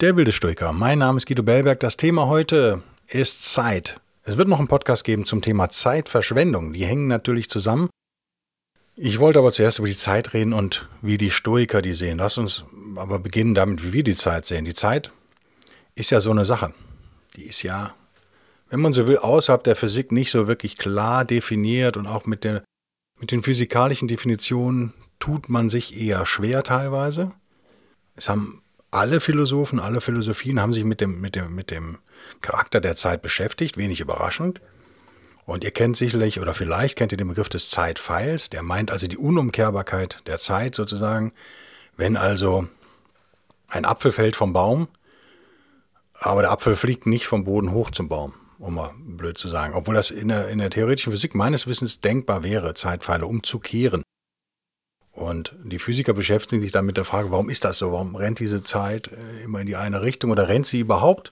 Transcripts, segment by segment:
Der wilde Stoiker. Mein Name ist Guido Bellberg. Das Thema heute ist Zeit. Es wird noch einen Podcast geben zum Thema Zeitverschwendung. Die hängen natürlich zusammen. Ich wollte aber zuerst über die Zeit reden und wie die Stoiker die sehen. Lass uns aber beginnen damit, wie wir die Zeit sehen. Die Zeit ist ja so eine Sache. Die ist ja, wenn man so will, außerhalb der Physik nicht so wirklich klar definiert und auch mit, der, mit den physikalischen Definitionen tut man sich eher schwer teilweise. Es haben alle Philosophen, alle Philosophien haben sich mit dem, mit dem, mit dem Charakter der Zeit beschäftigt, wenig überraschend. Und ihr kennt sicherlich oder vielleicht kennt ihr den Begriff des Zeitpfeils, der meint also die Unumkehrbarkeit der Zeit sozusagen. Wenn also ein Apfel fällt vom Baum, aber der Apfel fliegt nicht vom Boden hoch zum Baum, um mal blöd zu sagen. Obwohl das in der, in der theoretischen Physik meines Wissens denkbar wäre, Zeitpfeile umzukehren. Und die Physiker beschäftigen sich dann mit der Frage, warum ist das so? Warum rennt diese Zeit äh, immer in die eine Richtung oder rennt sie überhaupt?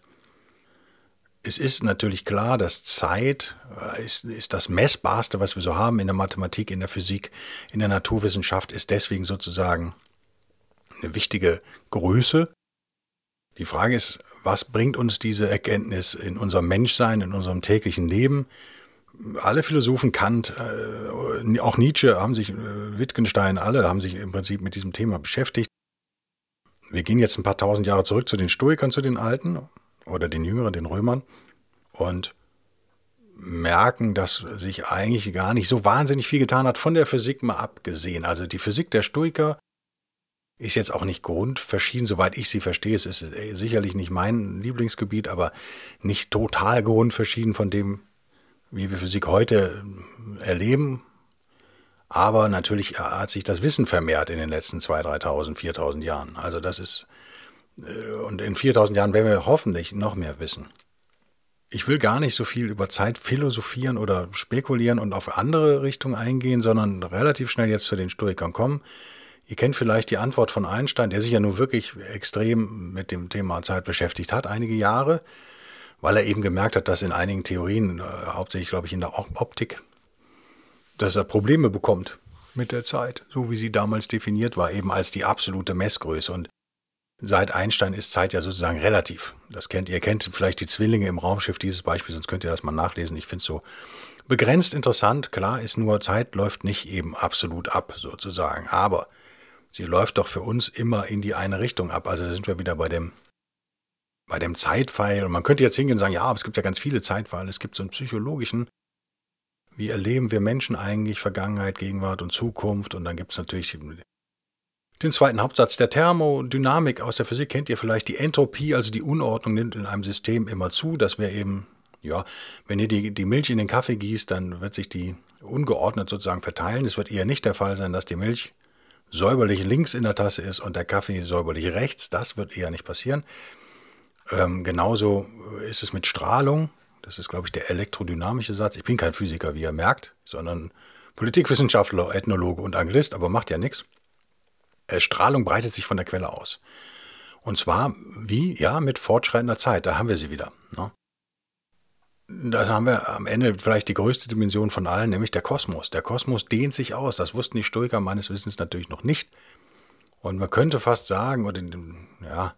Es ist natürlich klar, dass Zeit äh, ist, ist das Messbarste, was wir so haben in der Mathematik, in der Physik, in der Naturwissenschaft, ist deswegen sozusagen eine wichtige Größe. Die Frage ist, was bringt uns diese Erkenntnis in unserem Menschsein, in unserem täglichen Leben? Alle Philosophen, Kant, äh, auch Nietzsche haben sich, äh, Wittgenstein, alle haben sich im Prinzip mit diesem Thema beschäftigt. Wir gehen jetzt ein paar tausend Jahre zurück zu den Stoikern, zu den Alten oder den Jüngeren, den Römern und merken, dass sich eigentlich gar nicht so wahnsinnig viel getan hat, von der Physik mal abgesehen. Also die Physik der Stoiker ist jetzt auch nicht grundverschieden, soweit ich sie verstehe. Es ist sicherlich nicht mein Lieblingsgebiet, aber nicht total grundverschieden von dem, wie wir Physik heute erleben. Aber natürlich hat sich das Wissen vermehrt in den letzten 2.000, 3.000, 4.000 Jahren. Also das ist, äh, und in 4.000 Jahren werden wir hoffentlich noch mehr wissen. Ich will gar nicht so viel über Zeit philosophieren oder spekulieren und auf andere Richtungen eingehen, sondern relativ schnell jetzt zu den Stoikern kommen. Ihr kennt vielleicht die Antwort von Einstein, der sich ja nun wirklich extrem mit dem Thema Zeit beschäftigt hat, einige Jahre weil er eben gemerkt hat, dass in einigen Theorien, äh, hauptsächlich glaube ich in der Optik, dass er Probleme bekommt mit der Zeit, so wie sie damals definiert war, eben als die absolute Messgröße. Und seit Einstein ist Zeit ja sozusagen relativ. Das kennt ihr, kennt vielleicht die Zwillinge im Raumschiff, dieses Beispiel, sonst könnt ihr das mal nachlesen. Ich finde es so begrenzt interessant. Klar ist nur, Zeit läuft nicht eben absolut ab, sozusagen. Aber sie läuft doch für uns immer in die eine Richtung ab. Also da sind wir wieder bei dem bei dem Zeitpfeil, und man könnte jetzt hingehen und sagen, ja, aber es gibt ja ganz viele Zeitpfeile, es gibt so einen psychologischen, wie erleben wir Menschen eigentlich Vergangenheit, Gegenwart und Zukunft, und dann gibt es natürlich den zweiten Hauptsatz der Thermodynamik aus der Physik, kennt ihr vielleicht, die Entropie, also die Unordnung nimmt in einem System immer zu, dass wir eben, ja, wenn ihr die, die Milch in den Kaffee gießt, dann wird sich die ungeordnet sozusagen verteilen. Es wird eher nicht der Fall sein, dass die Milch säuberlich links in der Tasse ist und der Kaffee säuberlich rechts. Das wird eher nicht passieren. Ähm, genauso ist es mit Strahlung. Das ist, glaube ich, der elektrodynamische Satz. Ich bin kein Physiker, wie ihr merkt, sondern Politikwissenschaftler, Ethnologe und Anglist, aber macht ja nichts. Äh, Strahlung breitet sich von der Quelle aus. Und zwar wie? Ja, mit fortschreitender Zeit. Da haben wir sie wieder. Ne? Da haben wir am Ende vielleicht die größte Dimension von allen, nämlich der Kosmos. Der Kosmos dehnt sich aus. Das wussten die Stoiker meines Wissens natürlich noch nicht. Und man könnte fast sagen, oder ja,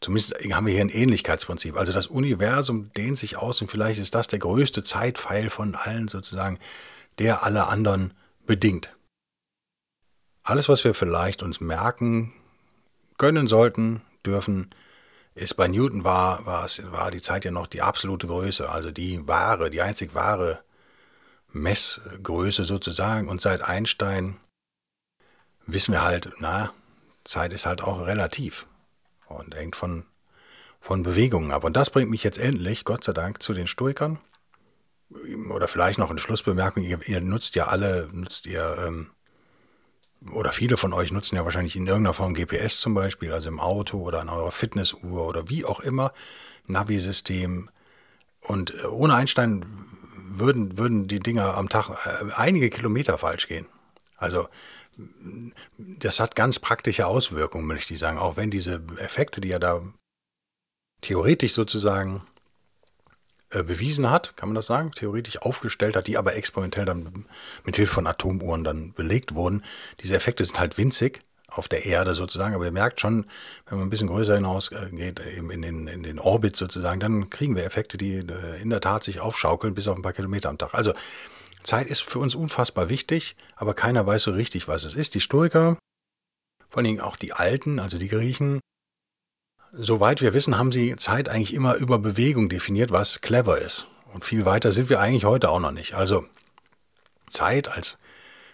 Zumindest haben wir hier ein Ähnlichkeitsprinzip. Also das Universum dehnt sich aus und vielleicht ist das der größte Zeitpfeil von allen sozusagen, der alle anderen bedingt. Alles, was wir vielleicht uns merken können sollten, dürfen, ist bei Newton war, war, es, war die Zeit ja noch die absolute Größe, also die wahre, die einzig wahre Messgröße sozusagen. Und seit Einstein wissen wir halt, na, Zeit ist halt auch relativ und hängt von, von Bewegungen ab. Und das bringt mich jetzt endlich, Gott sei Dank, zu den Stoikern. Oder vielleicht noch eine Schlussbemerkung, ihr, ihr nutzt ja alle, nutzt ihr ähm, oder viele von euch nutzen ja wahrscheinlich in irgendeiner Form GPS zum Beispiel, also im Auto oder an eurer Fitnessuhr oder wie auch immer, Navi-System. Und äh, ohne Einstein würden, würden die Dinger am Tag äh, einige Kilometer falsch gehen. Also das hat ganz praktische Auswirkungen, möchte ich sagen. Auch wenn diese Effekte, die er da theoretisch sozusagen äh, bewiesen hat, kann man das sagen, theoretisch aufgestellt hat, die aber exponentiell dann mit Hilfe von Atomuhren dann belegt wurden. Diese Effekte sind halt winzig auf der Erde sozusagen, aber ihr merkt schon, wenn man ein bisschen größer hinausgeht, eben in den, in den Orbit sozusagen, dann kriegen wir Effekte, die äh, in der Tat sich aufschaukeln bis auf ein paar Kilometer am Tag. Also Zeit ist für uns unfassbar wichtig, aber keiner weiß so richtig, was es ist. Die Stoiker, vor allen Dingen auch die Alten, also die Griechen, soweit wir wissen, haben sie Zeit eigentlich immer über Bewegung definiert, was clever ist. Und viel weiter sind wir eigentlich heute auch noch nicht. Also Zeit als,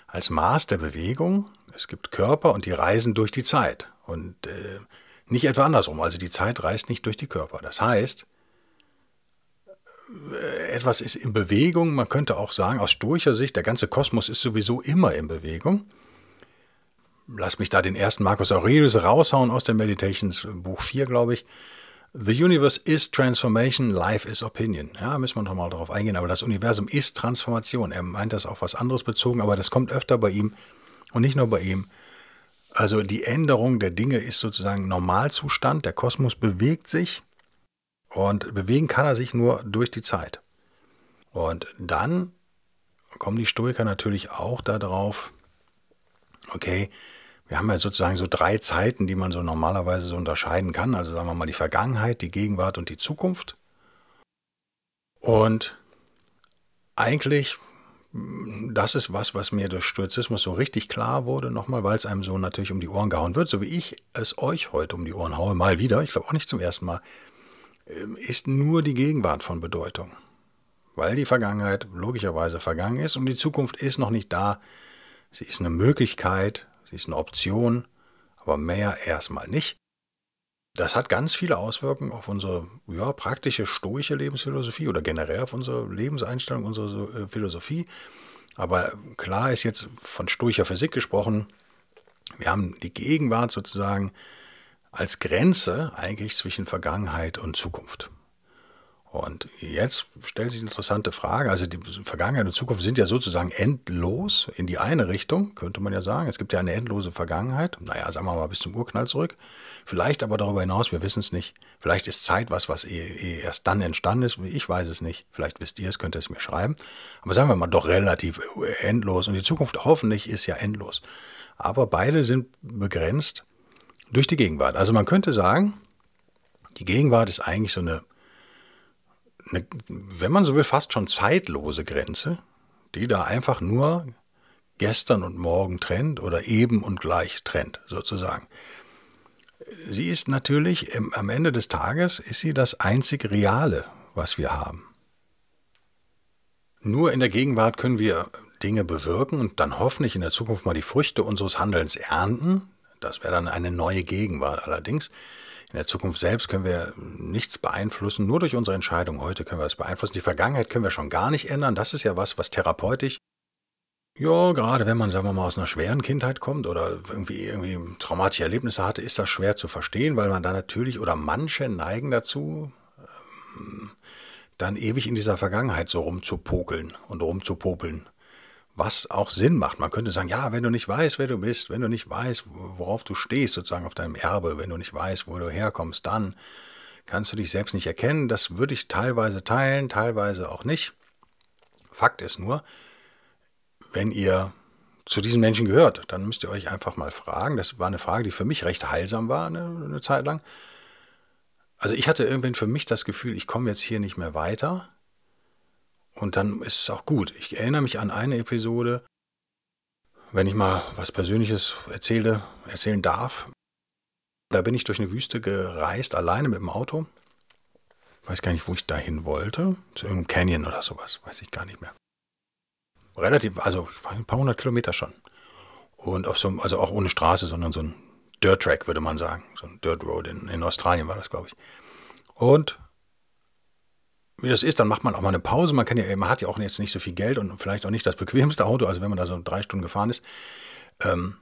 als Maß der Bewegung. Es gibt Körper und die reisen durch die Zeit. Und äh, nicht etwa andersrum. Also die Zeit reist nicht durch die Körper. Das heißt, etwas ist in Bewegung. Man könnte auch sagen, aus stoischer Sicht, der ganze Kosmos ist sowieso immer in Bewegung. Lass mich da den ersten Marcus Aurelius raushauen aus dem Meditations Buch 4, glaube ich. The universe is transformation, life is opinion. Ja, müssen wir nochmal darauf eingehen, aber das Universum ist Transformation. Er meint das auf was anderes bezogen, aber das kommt öfter bei ihm und nicht nur bei ihm. Also die Änderung der Dinge ist sozusagen Normalzustand. Der Kosmos bewegt sich und bewegen kann er sich nur durch die Zeit. Und dann kommen die Stoiker natürlich auch darauf, okay, wir haben ja sozusagen so drei Zeiten, die man so normalerweise so unterscheiden kann. Also sagen wir mal die Vergangenheit, die Gegenwart und die Zukunft. Und eigentlich, das ist was, was mir durch Stoizismus so richtig klar wurde, nochmal, weil es einem so natürlich um die Ohren gehauen wird, so wie ich es euch heute um die Ohren haue, mal wieder, ich glaube auch nicht zum ersten Mal. Ähm, ist nur die Gegenwart von Bedeutung. Weil die Vergangenheit logischerweise vergangen ist und die Zukunft ist noch nicht da. Sie ist eine Möglichkeit, sie ist eine Option, aber mehr erstmal nicht. Das hat ganz viele Auswirkungen auf unsere ja, praktische stoische Lebensphilosophie oder generell auf unsere Lebenseinstellung, unsere äh, Philosophie. Aber klar ist jetzt von stoischer Physik gesprochen, wir haben die Gegenwart sozusagen als Grenze eigentlich zwischen Vergangenheit und Zukunft. Und jetzt stellt sich eine interessante Frage. Also die Vergangenheit und Zukunft sind ja sozusagen endlos in die eine Richtung, könnte man ja sagen. Es gibt ja eine endlose Vergangenheit. Naja, sagen wir mal bis zum Urknall zurück. Vielleicht aber darüber hinaus, wir wissen es nicht. Vielleicht ist Zeit was, was eh, eh erst dann entstanden ist. Ich weiß es nicht. Vielleicht wisst ihr es, könnt ihr es mir schreiben. Aber sagen wir mal doch relativ endlos. Und die Zukunft hoffentlich ist ja endlos. Aber beide sind begrenzt durch die Gegenwart. Also man könnte sagen, die Gegenwart ist eigentlich so eine, eine, wenn man so will, fast schon zeitlose Grenze, die da einfach nur gestern und morgen trennt oder eben und gleich trennt, sozusagen. Sie ist natürlich im, am Ende des Tages ist sie das einzig Reale, was wir haben. Nur in der Gegenwart können wir Dinge bewirken und dann hoffentlich in der Zukunft mal die Früchte unseres Handelns ernten, das wäre dann eine neue Gegenwart. Allerdings in der Zukunft selbst können wir nichts beeinflussen, nur durch unsere Entscheidung heute können wir es beeinflussen. Die Vergangenheit können wir schon gar nicht ändern. Das ist ja was, was therapeutisch, ja, gerade wenn man, sagen wir mal, aus einer schweren Kindheit kommt oder irgendwie, irgendwie traumatische Erlebnisse hatte, ist das schwer zu verstehen, weil man da natürlich, oder manche neigen dazu, ähm, dann ewig in dieser Vergangenheit so rumzupokeln und rumzupopeln was auch Sinn macht. Man könnte sagen, ja, wenn du nicht weißt, wer du bist, wenn du nicht weißt, worauf du stehst, sozusagen auf deinem Erbe, wenn du nicht weißt, wo du herkommst, dann kannst du dich selbst nicht erkennen. Das würde ich teilweise teilen, teilweise auch nicht. Fakt ist nur, wenn ihr zu diesen Menschen gehört, dann müsst ihr euch einfach mal fragen. Das war eine Frage, die für mich recht heilsam war, eine, eine Zeit lang. Also ich hatte irgendwann für mich das Gefühl, ich komme jetzt hier nicht mehr weiter und dann ist es auch gut. Ich erinnere mich an eine Episode, wenn ich mal was Persönliches erzähle, erzählen darf. Da bin ich durch eine Wüste gereist, alleine mit dem Auto. Ich weiß gar nicht, wo ich dahin wollte. Zu irgendeinem Canyon oder sowas, weiß ich gar nicht mehr. Relativ, also ein paar hundert Kilometer schon. Und auf so einem, also auch ohne Straße, sondern so ein Dirt Track, würde man sagen. So ein Dirt Road in, in Australien war das, glaube ich. Und wie das ist, dann macht man auch mal eine Pause. Man, kann ja, man hat ja auch jetzt nicht so viel Geld und vielleicht auch nicht das bequemste Auto, also wenn man da so drei Stunden gefahren ist. Ähm,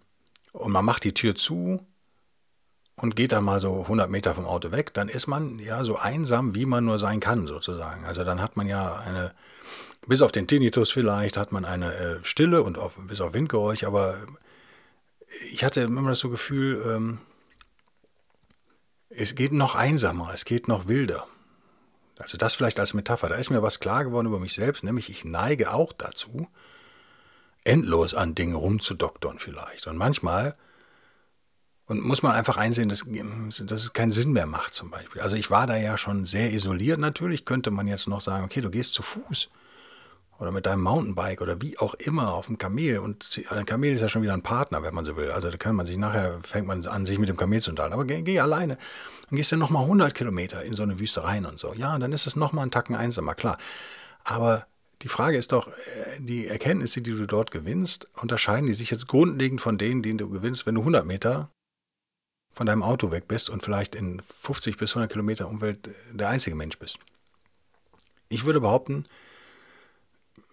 und man macht die Tür zu und geht dann mal so 100 Meter vom Auto weg, dann ist man ja so einsam, wie man nur sein kann, sozusagen. Also dann hat man ja eine, bis auf den Tinnitus vielleicht, hat man eine äh, Stille und auf, bis auf Windgeräusch, aber ich hatte immer das so Gefühl, ähm, es geht noch einsamer, es geht noch wilder. Also das vielleicht als Metapher. Da ist mir was klar geworden über mich selbst, nämlich ich neige auch dazu, endlos an Dingen rumzudoktern vielleicht. Und manchmal und muss man einfach einsehen, dass, dass es keinen Sinn mehr macht zum Beispiel. Also ich war da ja schon sehr isoliert. Natürlich könnte man jetzt noch sagen, okay, du gehst zu Fuß oder mit deinem Mountainbike oder wie auch immer auf dem Kamel. Und ein Kamel ist ja schon wieder ein Partner, wenn man so will. Also da kann man sich nachher, fängt man an, sich mit dem Kamel zu unterhalten. Aber geh, geh alleine. Dann gehst du nochmal 100 Kilometer in so eine Wüste rein und so. Ja, dann ist es nochmal ein Tacken einsamer, klar. Aber die Frage ist doch, äh, die Erkenntnisse, die du dort gewinnst, unterscheiden die sich jetzt grundlegend von denen, die du gewinnst, wenn du 100 Meter von deinem Auto weg bist und vielleicht in 50 bis 100 Kilometer Umwelt der einzige Mensch bist. Ich würde behaupten,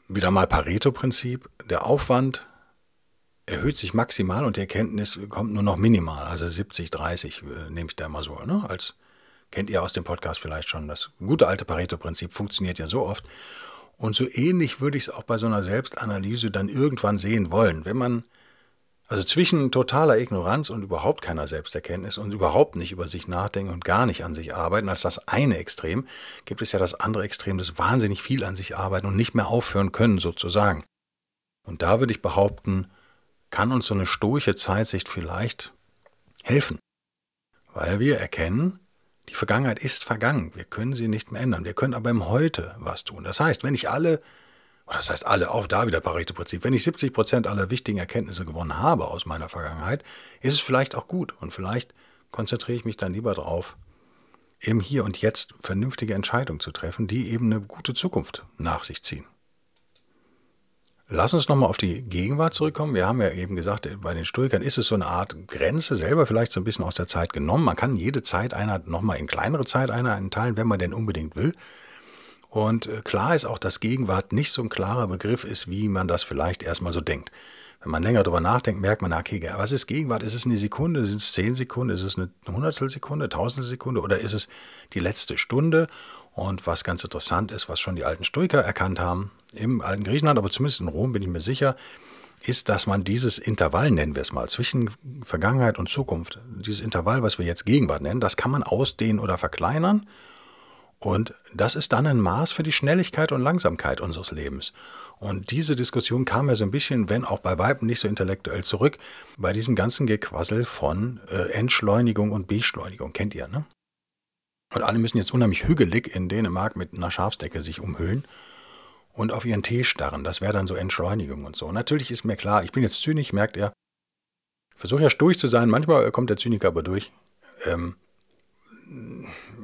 wieder mal Pareto-Prinzip, der Aufwand erhöht sich maximal und die Erkenntnis kommt nur noch minimal, also 70, 30 äh, nehme ich da mal so. Ne? Als kennt ihr aus dem Podcast vielleicht schon. Das gute alte Pareto-Prinzip funktioniert ja so oft. Und so ähnlich würde ich es auch bei so einer Selbstanalyse dann irgendwann sehen wollen. Wenn man also zwischen totaler Ignoranz und überhaupt keiner Selbsterkenntnis und überhaupt nicht über sich nachdenken und gar nicht an sich arbeiten, als das eine Extrem, gibt es ja das andere Extrem, das wahnsinnig viel an sich arbeiten und nicht mehr aufhören können, sozusagen. Und da würde ich behaupten, kann uns so eine stoische Zeitsicht vielleicht helfen. Weil wir erkennen, die Vergangenheit ist vergangen. Wir können sie nicht mehr ändern. Wir können aber im Heute was tun. Das heißt, wenn ich alle das heißt alle, auch da wieder Pareto-Prinzip. Wenn ich 70 Prozent aller wichtigen Erkenntnisse gewonnen habe aus meiner Vergangenheit, ist es vielleicht auch gut. Und vielleicht konzentriere ich mich dann lieber darauf, im Hier und Jetzt vernünftige Entscheidungen zu treffen, die eben eine gute Zukunft nach sich ziehen. Lass uns nochmal auf die Gegenwart zurückkommen. Wir haben ja eben gesagt, bei den Stoikern ist es so eine Art Grenze, selber vielleicht so ein bisschen aus der Zeit genommen. Man kann jede Zeiteinheit nochmal in kleinere Zeiteinheiten teilen, wenn man denn unbedingt will. Und äh, klar ist auch, dass Gegenwart nicht so ein klarer Begriff ist, wie man das vielleicht erstmal so denkt. Wenn man länger darüber nachdenkt, merkt man, okay, was ist Gegenwart? Ist es eine Sekunde? Sind es zehn Sekunden? Ist es eine Hundertstelsekunde, Tausendstelsekunde? Oder ist es die letzte Stunde? Und was ganz interessant ist, was schon die alten Stoiker erkannt haben, im alten Griechenland, aber zumindest in Rom bin ich mir sicher, ist, dass man dieses Intervall, nennen wir es mal, zwischen Vergangenheit und Zukunft, dieses Intervall, was wir jetzt Gegenwart nennen, das kann man ausdehnen oder verkleinern und das ist dann ein Maß für die Schnelligkeit und Langsamkeit unseres Lebens. Und diese Diskussion kam ja so ein bisschen, wenn auch bei Weiben nicht so intellektuell zurück, bei diesem ganzen Gequassel von äh, Entschleunigung und Beschleunigung. Kennt ihr, ne? Und alle müssen jetzt unheimlich hügelig in Dänemark mit einer Schafsdecke sich umhüllen und auf ihren Tee starren. Das wäre dann so Entschleunigung und so. Natürlich ist mir klar, ich bin jetzt zynisch, merkt er. Versuche ja sturig zu sein, manchmal kommt der Zyniker aber durch. Ähm,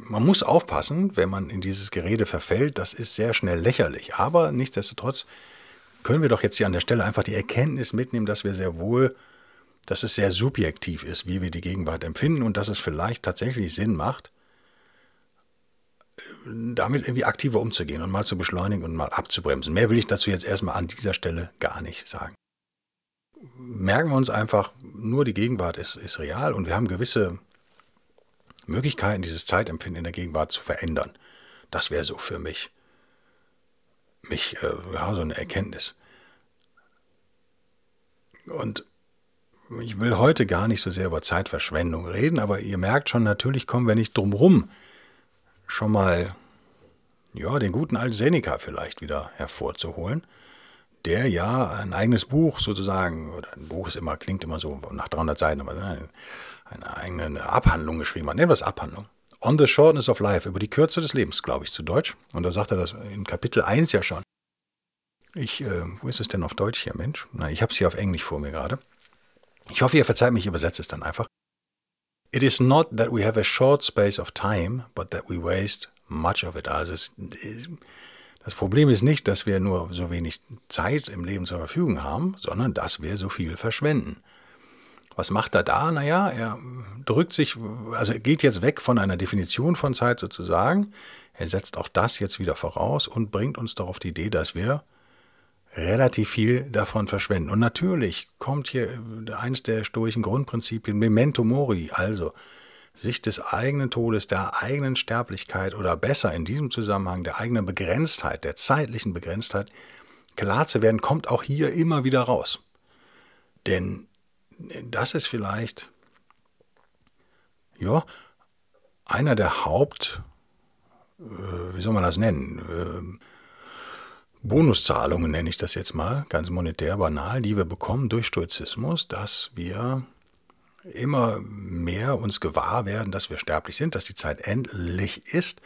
man muss aufpassen, wenn man in dieses Gerede verfällt, das ist sehr schnell lächerlich. Aber nichtsdestotrotz können wir doch jetzt hier an der Stelle einfach die Erkenntnis mitnehmen, dass wir sehr wohl, dass es sehr subjektiv ist, wie wir die Gegenwart empfinden und dass es vielleicht tatsächlich Sinn macht, damit irgendwie aktiver umzugehen und mal zu beschleunigen und mal abzubremsen. Mehr will ich dazu jetzt erstmal an dieser Stelle gar nicht sagen. Merken wir uns einfach, nur die Gegenwart ist, ist real und wir haben gewisse Möglichkeiten, dieses Zeitempfinden in der Gegenwart zu verändern. Das wäre so für mich, mich, äh, ja, so eine Erkenntnis. Und ich will heute gar nicht so sehr über Zeitverschwendung reden, aber ihr merkt schon, natürlich kommen wir nicht drum rum, schon mal ja, den guten alten Seneca vielleicht wieder hervorzuholen, der ja ein eigenes Buch sozusagen, oder ein Buch ist immer, klingt immer so nach 300 Seiten, aber nein, eine eigene Abhandlung geschrieben hat. Nennen wir es Abhandlung. On the Shortness of Life, über die Kürze des Lebens, glaube ich, zu Deutsch. Und da sagt er das in Kapitel 1 ja schon. Ich, äh, wo ist es denn auf Deutsch hier, Mensch? Na, ich habe es hier auf Englisch vor mir gerade. Ich hoffe, ihr verzeiht mich, ich übersetze es dann einfach. It is not that we have a short space of time, but that we waste much of it. Also es, das Problem ist nicht, dass wir nur so wenig Zeit im Leben zur Verfügung haben, sondern dass wir so viel verschwenden. Was macht er da? Naja, er drückt sich, also er geht jetzt weg von einer Definition von Zeit sozusagen. Er setzt auch das jetzt wieder voraus und bringt uns darauf die Idee, dass wir relativ viel davon verschwenden. Und natürlich kommt hier eines der stoischen Grundprinzipien, Memento Mori, also sich des eigenen Todes, der eigenen Sterblichkeit oder besser in diesem Zusammenhang der eigenen Begrenztheit, der zeitlichen Begrenztheit klar zu werden, kommt auch hier immer wieder raus. Denn das ist vielleicht, ja, einer der Haupt, äh, wie soll man das nennen, äh, Bonuszahlungen nenne ich das jetzt mal, ganz monetär banal, die wir bekommen durch Stoizismus, dass wir immer mehr uns gewahr werden, dass wir sterblich sind, dass die Zeit endlich ist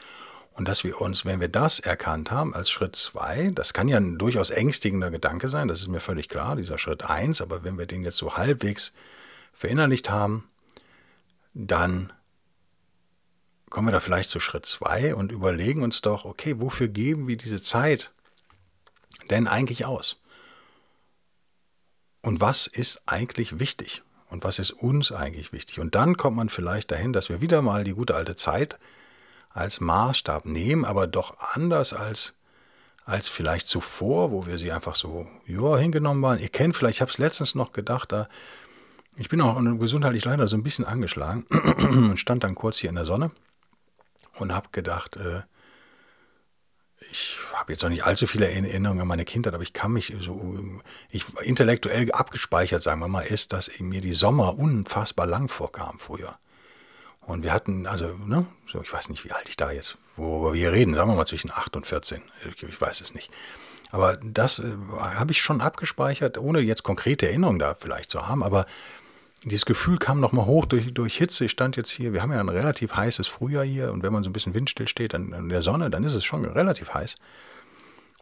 und dass wir uns, wenn wir das erkannt haben als Schritt zwei, das kann ja ein durchaus ängstigender Gedanke sein, das ist mir völlig klar, dieser Schritt eins, aber wenn wir den jetzt so halbwegs verinnerlicht haben, dann kommen wir da vielleicht zu Schritt zwei und überlegen uns doch, okay, wofür geben wir diese Zeit denn eigentlich aus? Und was ist eigentlich wichtig? Und was ist uns eigentlich wichtig? Und dann kommt man vielleicht dahin, dass wir wieder mal die gute alte Zeit als Maßstab nehmen, aber doch anders als, als vielleicht zuvor, wo wir sie einfach so ja, hingenommen waren. Ihr kennt vielleicht, ich habe es letztens noch gedacht, da, ich bin auch gesundheitlich leider so ein bisschen angeschlagen und stand dann kurz hier in der Sonne und habe gedacht, äh, ich habe jetzt noch nicht allzu viele Erinnerungen an meine Kindheit, aber ich kann mich so, ich intellektuell abgespeichert, sagen wir mal, ist, dass mir die Sommer unfassbar lang vorkamen früher. Und wir hatten, also, ne, so, ich weiß nicht, wie alt ich da jetzt, worüber wir reden, sagen wir mal zwischen 8 und 14, ich, ich weiß es nicht. Aber das äh, habe ich schon abgespeichert, ohne jetzt konkrete Erinnerungen da vielleicht zu haben, aber dieses Gefühl kam nochmal hoch durch, durch Hitze. Ich stand jetzt hier, wir haben ja ein relativ heißes Frühjahr hier und wenn man so ein bisschen windstill steht an, an der Sonne, dann ist es schon relativ heiß.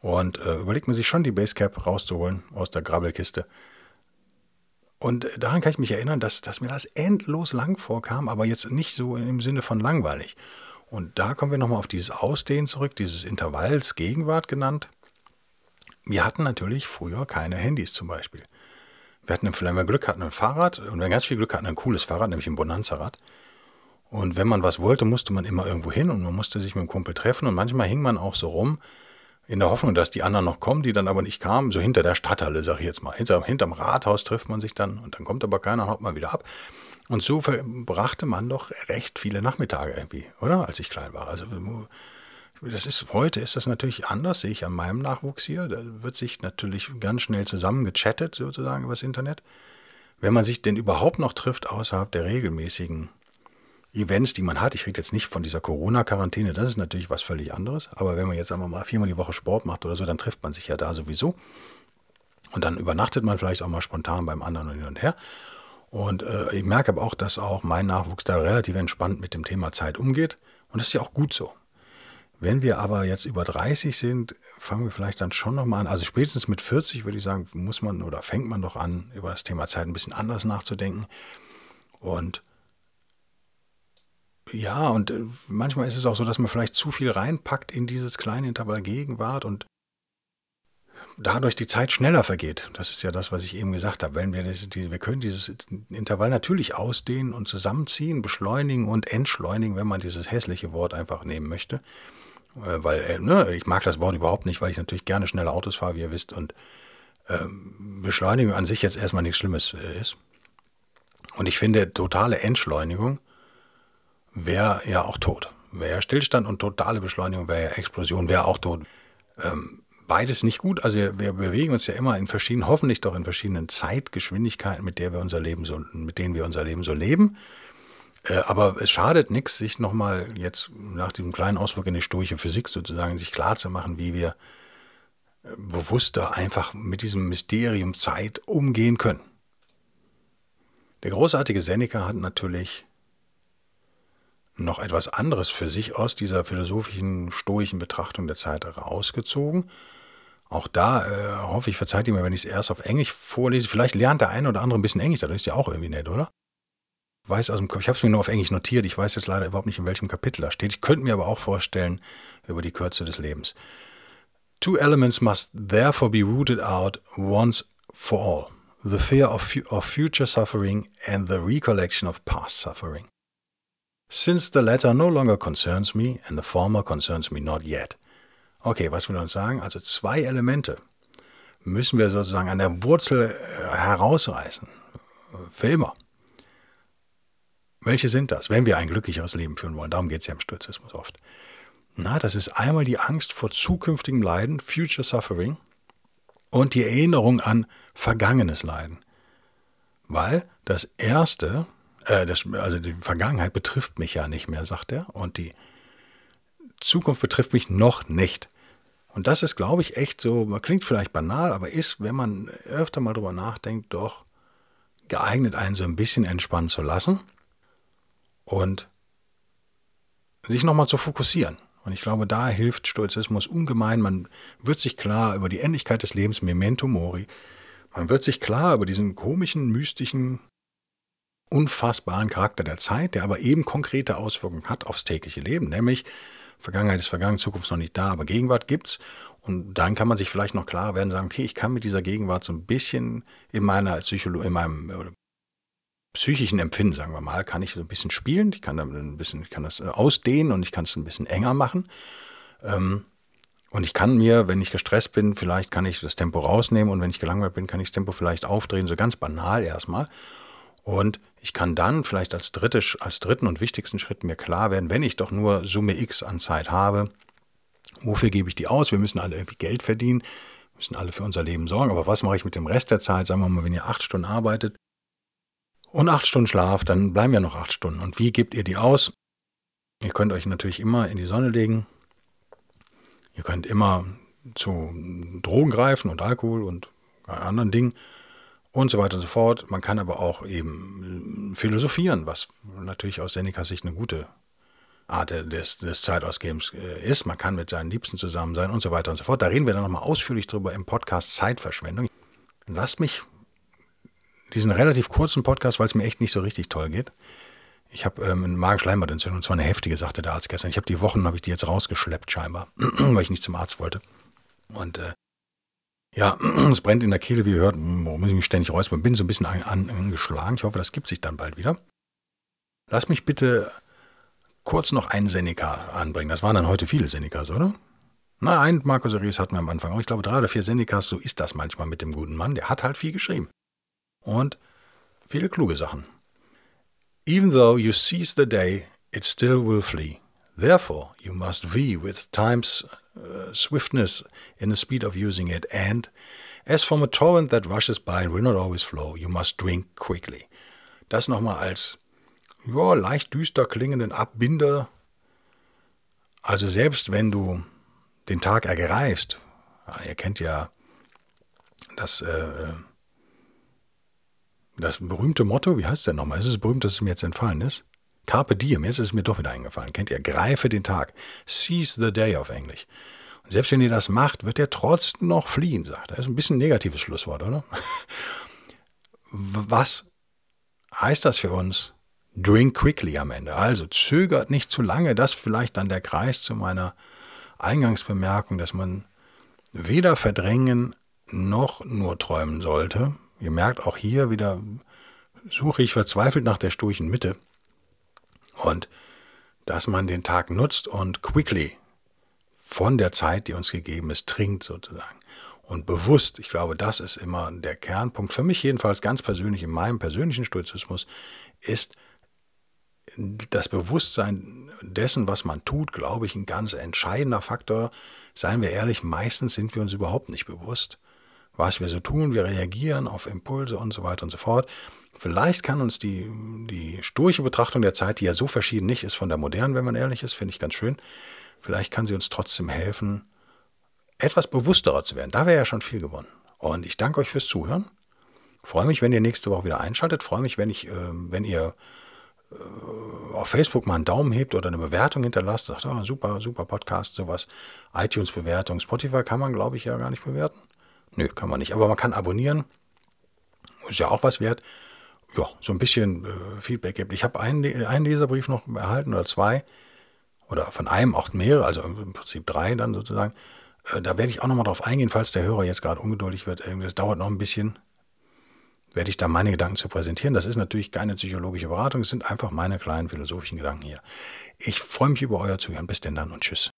Und äh, überlegt man sich schon, die Basecap rauszuholen aus der Grabbelkiste. Und daran kann ich mich erinnern, dass, dass mir das endlos lang vorkam, aber jetzt nicht so im Sinne von langweilig. Und da kommen wir nochmal auf dieses Ausdehnen zurück, dieses Intervalls Gegenwart genannt. Wir hatten natürlich früher keine Handys zum Beispiel. Wir hatten, wenn wir Glück hatten, ein Fahrrad und wenn wir ganz viel Glück hatten, ein cooles Fahrrad, nämlich ein Bonanza-Rad. Und wenn man was wollte, musste man immer irgendwo hin und man musste sich mit dem Kumpel treffen und manchmal hing man auch so rum, in der Hoffnung, dass die anderen noch kommen, die dann aber nicht kamen, so hinter der Stadthalle, sag ich jetzt mal. Hinter, hinterm Rathaus trifft man sich dann und dann kommt aber keiner, haut mal wieder ab. Und so verbrachte man doch recht viele Nachmittage irgendwie, oder? Als ich klein war. Also das ist, heute ist das natürlich anders, sehe ich an meinem Nachwuchs hier. Da wird sich natürlich ganz schnell zusammengechattet, sozusagen, übers Internet. Wenn man sich denn überhaupt noch trifft, außerhalb der regelmäßigen Events, die man hat, ich rede jetzt nicht von dieser Corona-Quarantäne, das ist natürlich was völlig anderes, aber wenn man jetzt einmal mal viermal die Woche Sport macht oder so, dann trifft man sich ja da sowieso. Und dann übernachtet man vielleicht auch mal spontan beim anderen und hin und her. Und äh, ich merke aber auch, dass auch mein Nachwuchs da relativ entspannt mit dem Thema Zeit umgeht. Und das ist ja auch gut so. Wenn wir aber jetzt über 30 sind, fangen wir vielleicht dann schon nochmal an. Also spätestens mit 40 würde ich sagen, muss man oder fängt man doch an, über das Thema Zeit ein bisschen anders nachzudenken. Und ja, und äh, manchmal ist es auch so, dass man vielleicht zu viel reinpackt in dieses kleine Intervall Gegenwart und dadurch die Zeit schneller vergeht. Das ist ja das, was ich eben gesagt habe. Wenn wir, das, wir können dieses Intervall natürlich ausdehnen und zusammenziehen, beschleunigen und entschleunigen, wenn man dieses hässliche Wort einfach nehmen möchte. Äh, weil äh, ne, ich mag das Wort überhaupt nicht, weil ich natürlich gerne schnelle Autos fahre, wie ihr wisst, und ähm, Beschleunigung an sich jetzt erstmal nichts Schlimmes äh, ist. Und ich finde, totale Entschleunigung wäre ja auch tot. Wäre ja Stillstand und totale Beschleunigung wäre ja Explosion, wäre auch tot. Ähm, beides nicht gut. Also wir, wir, bewegen uns ja immer in verschiedenen, hoffentlich doch in verschiedenen Zeitgeschwindigkeiten, mit der wir unser Leben so, mit denen wir unser Leben so leben. Äh, aber es schadet nichts, sich nochmal jetzt nach diesem kleinen Ausflug in die stoische Physik sozusagen sich klar zu machen, wie wir äh, bewusster einfach mit diesem Mysterium Zeit umgehen können. Der großartige Seneca hat natürlich noch etwas anderes für sich aus dieser philosophischen, stoischen Betrachtung der Zeit rausgezogen. Auch da äh, hoffe ich, verzeiht ihr mir, wenn ich es erst auf Englisch vorlese. Vielleicht lernt der eine oder andere ein bisschen Englisch, das ist ja auch irgendwie nett, oder? Weiß aus dem Kopf, ich habe es mir nur auf Englisch notiert, ich weiß jetzt leider überhaupt nicht, in welchem Kapitel da steht. Ich könnte mir aber auch vorstellen, über die Kürze des Lebens. Two elements must therefore be rooted out once for all. The fear of, fu of future suffering and the recollection of past suffering. Since the latter no longer concerns me and the former concerns me not yet. Okay, was will er uns sagen? Also zwei Elemente müssen wir sozusagen an der Wurzel äh, herausreißen. Für immer. Welche sind das, wenn wir ein glücklicheres Leben führen wollen? Darum geht es ja im Stoizismus oft. Na, das ist einmal die Angst vor zukünftigem Leiden, Future Suffering, und die Erinnerung an vergangenes Leiden. Weil das Erste, äh, das, also die Vergangenheit betrifft mich ja nicht mehr, sagt er, und die Zukunft betrifft mich noch nicht. Und das ist, glaube ich, echt so, man klingt vielleicht banal, aber ist, wenn man öfter mal drüber nachdenkt, doch geeignet, einen so ein bisschen entspannen zu lassen und sich nochmal zu fokussieren. Und ich glaube, da hilft Stoizismus ungemein. Man wird sich klar über die Endlichkeit des Lebens, Memento Mori. Man wird sich klar über diesen komischen, mystischen, unfassbaren Charakter der Zeit, der aber eben konkrete Auswirkungen hat aufs tägliche Leben, nämlich Vergangenheit ist vergangen, Zukunft ist noch nicht da, aber Gegenwart gibt's. Und dann kann man sich vielleicht noch klar werden, sagen, okay, ich kann mit dieser Gegenwart so ein bisschen in meiner Psycholo in meinem psychischen Empfinden, sagen wir mal, kann ich so ein bisschen spielen. Ich kann, ein bisschen, ich kann das äh, ausdehnen und ich kann es ein bisschen enger machen. Ähm, und ich kann mir, wenn ich gestresst bin, vielleicht kann ich das Tempo rausnehmen und wenn ich gelangweilt bin, kann ich das Tempo vielleicht aufdrehen, so ganz banal erstmal. Und ich kann dann vielleicht als, dritte, als dritten und wichtigsten Schritt mir klar werden, wenn ich doch nur Summe X an Zeit habe, wofür gebe ich die aus? Wir müssen alle irgendwie Geld verdienen, müssen alle für unser Leben sorgen. Aber was mache ich mit dem Rest der Zeit? Sagen wir mal, wenn ihr acht Stunden arbeitet, und acht Stunden Schlaf, dann bleiben ja noch acht Stunden. Und wie gebt ihr die aus? Ihr könnt euch natürlich immer in die Sonne legen. Ihr könnt immer zu Drogen greifen und Alkohol und anderen Dingen und so weiter und so fort. Man kann aber auch eben philosophieren, was natürlich aus Senecas Sicht eine gute Art des, des Zeitausgebens äh, ist. Man kann mit seinen Liebsten zusammen sein und so weiter und so fort. Da reden wir dann nochmal ausführlich drüber im Podcast Zeitverschwendung. Lasst mich diesen relativ kurzen Podcast, weil es mir echt nicht so richtig toll geht. Ich habe ähm, eine Magenschleimhautentzündung, und zwar eine heftige, sagte der Arzt gestern. Ich habe die Wochen, habe ich die jetzt rausgeschleppt scheinbar, weil ich nicht zum Arzt wollte. Und äh, ja, es brennt in der Kehle, wie ihr hört, muss ich mich ständig räuspern. Bin so ein bisschen an, an, angeschlagen. Ich hoffe, das gibt sich dann bald wieder. Lass mich bitte kurz noch einen Seneca anbringen. Das waren dann heute viele Senecas, oder? Na, ein Markus Aurelius hatten wir am Anfang auch. Ich glaube, drei oder vier Senecas, so ist das manchmal mit dem guten Mann. Der hat halt viel geschrieben und viele kluge Sachen. Even though you seize the day, it still will flee. Therefore, you must vie with time's uh, swiftness in the speed of using it, and as from a torrent that rushes by and will not always flow, you must drink quickly. Das nochmal als ja, leicht düster klingenden Abbinder. Also selbst wenn du den Tag ergreifst, ihr kennt ja das äh, das berühmte Motto, wie heißt der nochmal? Es ist berühmt, dass es mir jetzt entfallen ist. Carpe diem, jetzt ist es mir doch wieder eingefallen. Kennt ihr? Greife den Tag. Seize the day auf Englisch. Und selbst wenn ihr das macht, wird er trotzdem noch fliehen, sagt er. Das ist ein bisschen ein negatives Schlusswort, oder? Was heißt das für uns? Drink quickly am Ende. Also zögert nicht zu lange. Das vielleicht dann der Kreis zu meiner Eingangsbemerkung, dass man weder verdrängen noch nur träumen sollte, Ihr merkt auch hier wieder, suche ich verzweifelt nach der sturchen Mitte. Und dass man den Tag nutzt und quickly von der Zeit, die uns gegeben ist, trinkt sozusagen. Und bewusst, ich glaube, das ist immer der Kernpunkt, für mich jedenfalls ganz persönlich, in meinem persönlichen Stoizismus, ist das Bewusstsein dessen, was man tut, glaube ich, ein ganz entscheidender Faktor. Seien wir ehrlich, meistens sind wir uns überhaupt nicht bewusst was wir so tun, wir reagieren auf Impulse und so weiter und so fort. Vielleicht kann uns die, die sturche Betrachtung der Zeit, die ja so verschieden nicht ist von der modernen, wenn man ehrlich ist, finde ich ganz schön, vielleicht kann sie uns trotzdem helfen, etwas bewussterer zu werden. Da wäre ja schon viel gewonnen. Und ich danke euch fürs Zuhören. Freue mich, wenn ihr nächste Woche wieder einschaltet. Freue mich, wenn, ich, äh, wenn ihr äh, auf Facebook mal einen Daumen hebt oder eine Bewertung hinterlasst. Sagt, oh, super, super Podcast, sowas. iTunes-Bewertung. Spotify kann man, glaube ich, ja gar nicht bewerten. Nö, kann man nicht. Aber man kann abonnieren. Ist ja auch was wert. Ja, so ein bisschen äh, Feedback gibt. Ich habe einen, einen Leserbrief noch erhalten oder zwei. Oder von einem auch mehrere, also im Prinzip drei dann sozusagen. Äh, da werde ich auch nochmal drauf eingehen, falls der Hörer jetzt gerade ungeduldig wird. Das dauert noch ein bisschen. Werde ich da meine Gedanken zu präsentieren. Das ist natürlich keine psychologische Beratung. Es sind einfach meine kleinen philosophischen Gedanken hier. Ich freue mich über euer Zuhören. Bis denn dann und tschüss.